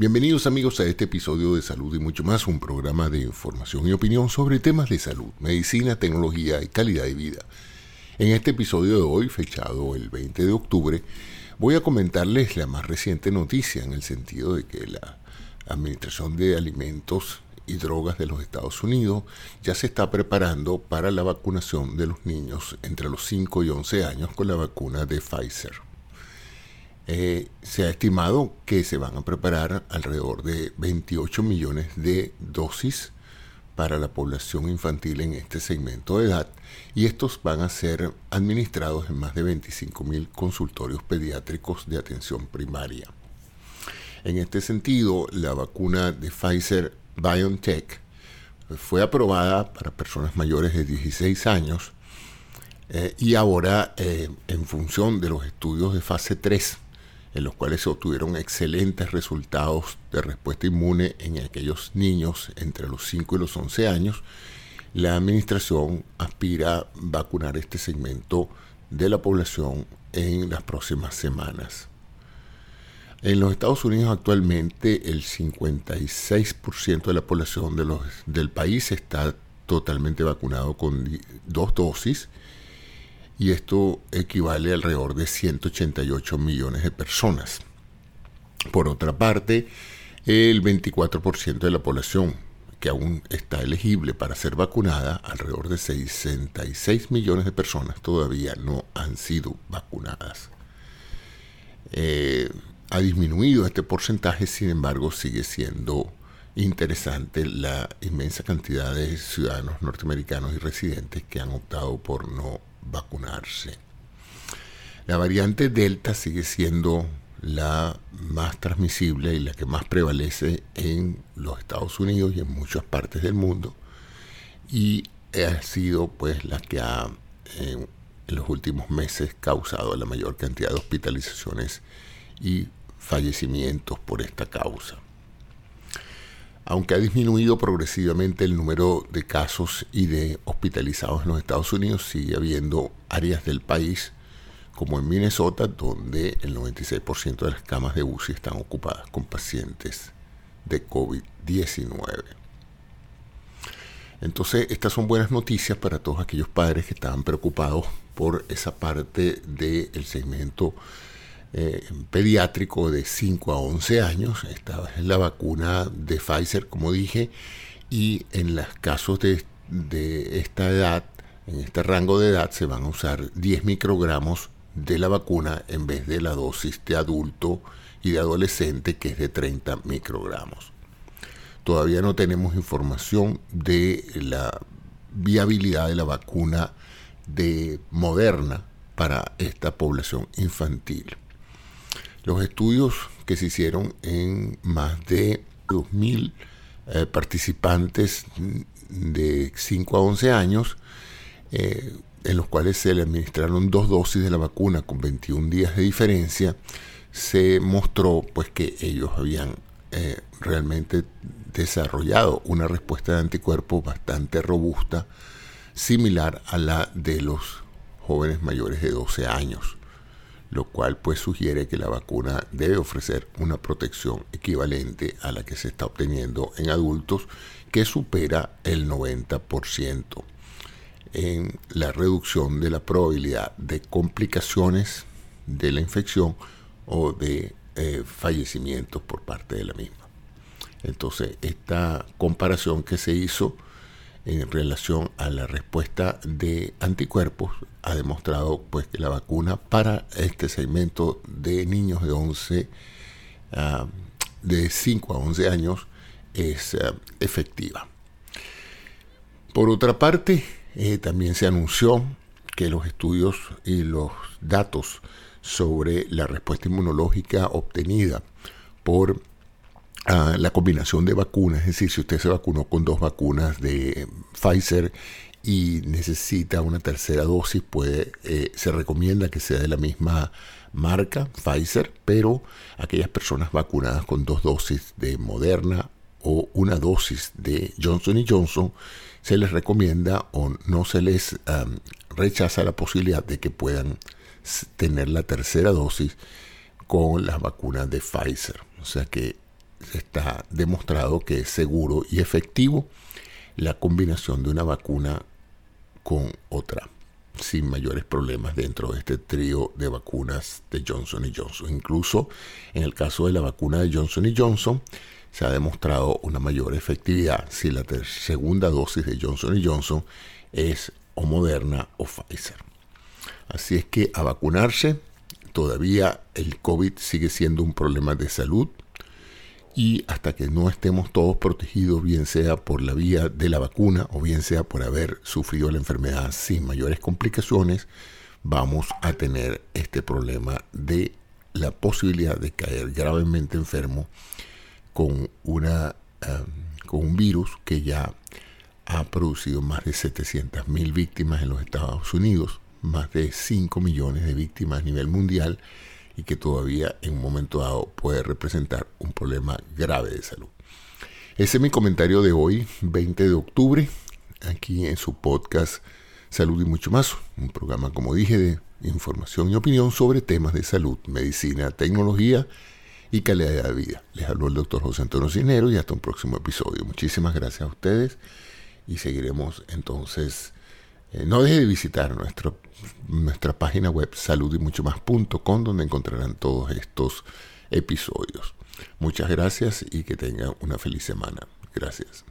Bienvenidos amigos a este episodio de Salud y mucho más, un programa de información y opinión sobre temas de salud, medicina, tecnología y calidad de vida. En este episodio de hoy, fechado el 20 de octubre, voy a comentarles la más reciente noticia en el sentido de que la Administración de Alimentos y Drogas de los Estados Unidos ya se está preparando para la vacunación de los niños entre los 5 y 11 años con la vacuna de Pfizer. Eh, se ha estimado que se van a preparar alrededor de 28 millones de dosis para la población infantil en este segmento de edad y estos van a ser administrados en más de 25 mil consultorios pediátricos de atención primaria. En este sentido, la vacuna de Pfizer BioNTech fue aprobada para personas mayores de 16 años eh, y ahora eh, en función de los estudios de fase 3 en los cuales se obtuvieron excelentes resultados de respuesta inmune en aquellos niños entre los 5 y los 11 años, la administración aspira a vacunar este segmento de la población en las próximas semanas. En los Estados Unidos actualmente el 56% de la población de los, del país está totalmente vacunado con dos dosis y esto equivale alrededor de 188 millones de personas. Por otra parte, el 24% de la población que aún está elegible para ser vacunada, alrededor de 66 millones de personas todavía no han sido vacunadas. Eh, ha disminuido este porcentaje, sin embargo sigue siendo interesante la inmensa cantidad de ciudadanos norteamericanos y residentes que han optado por no vacunarse. La variante Delta sigue siendo la más transmisible y la que más prevalece en los Estados Unidos y en muchas partes del mundo y ha sido pues la que ha en, los últimos meses causado la mayor cantidad de hospitalizaciones y fallecimientos por esta causa. Aunque ha disminuido progresivamente el número de casos y de hospitalizados en los Estados Unidos, sigue habiendo áreas del país, como en Minnesota, donde el 96% de las camas de UCI están ocupadas con pacientes de COVID-19. Entonces, estas son buenas noticias para todos aquellos padres que estaban preocupados por esa parte del segmento eh, pediátrico de 5 a 11 años. Esta es la vacuna de Pfizer, como dije, y en los casos de, de esta edad, en este rango de edad, se van a usar 10 microgramos de la vacuna en vez de la dosis de adulto y de adolescente, que es de 30 microgramos. Todavía no tenemos información de la viabilidad de la vacuna de Moderna para esta población infantil. Los estudios que se hicieron en más de 2.000 eh, participantes de 5 a 11 años, eh, en los cuales se le administraron dos dosis de la vacuna con 21 días de diferencia, se mostró pues que ellos habían eh, realmente desarrollado una respuesta de anticuerpos bastante robusta, similar a la de los jóvenes mayores de 12 años lo cual pues sugiere que la vacuna debe ofrecer una protección equivalente a la que se está obteniendo en adultos que supera el 90% en la reducción de la probabilidad de complicaciones de la infección o de eh, fallecimientos por parte de la misma. Entonces, esta comparación que se hizo en relación a la respuesta de anticuerpos ha demostrado pues que la vacuna para este segmento de niños de 11 ah, de 5 a 11 años es ah, efectiva. Por otra parte, eh, también se anunció que los estudios y los datos sobre la respuesta inmunológica obtenida por la combinación de vacunas, es decir, si usted se vacunó con dos vacunas de Pfizer y necesita una tercera dosis, puede, eh, se recomienda que sea de la misma marca, Pfizer, pero aquellas personas vacunadas con dos dosis de Moderna o una dosis de Johnson Johnson, se les recomienda o no se les rechaza la posibilidad de que puedan tener la tercera dosis con las vacunas de Pfizer. O sea que está demostrado que es seguro y efectivo la combinación de una vacuna con otra sin mayores problemas dentro de este trío de vacunas de Johnson Johnson. Incluso en el caso de la vacuna de Johnson Johnson se ha demostrado una mayor efectividad si la segunda dosis de Johnson Johnson es o Moderna o Pfizer. Así es que a vacunarse, todavía el COVID sigue siendo un problema de salud y hasta que no estemos todos protegidos, bien sea por la vía de la vacuna o bien sea por haber sufrido la enfermedad sin mayores complicaciones, vamos a tener este problema de la posibilidad de caer gravemente enfermo con, una, em, con un virus que ya ha producido más de 700.000 víctimas en los Estados Unidos, más de 5 millones de víctimas a nivel mundial y que todavía en un momento dado puede representar un problema grave de salud. Ese es mi comentario de hoy, 20 de octubre, aquí en su podcast Salud y mucho más, un programa, como dije, de información y opinión sobre temas de salud, medicina, tecnología y calidad de vida. Les habló el doctor José Antonio Cinero y hasta un próximo episodio. Muchísimas gracias a ustedes y seguiremos entonces. Eh, no deje de visitar nuestro nuestra página web salud y mucho más.com donde encontrarán todos estos episodios. Muchas gracias y que tengan una feliz semana. Gracias.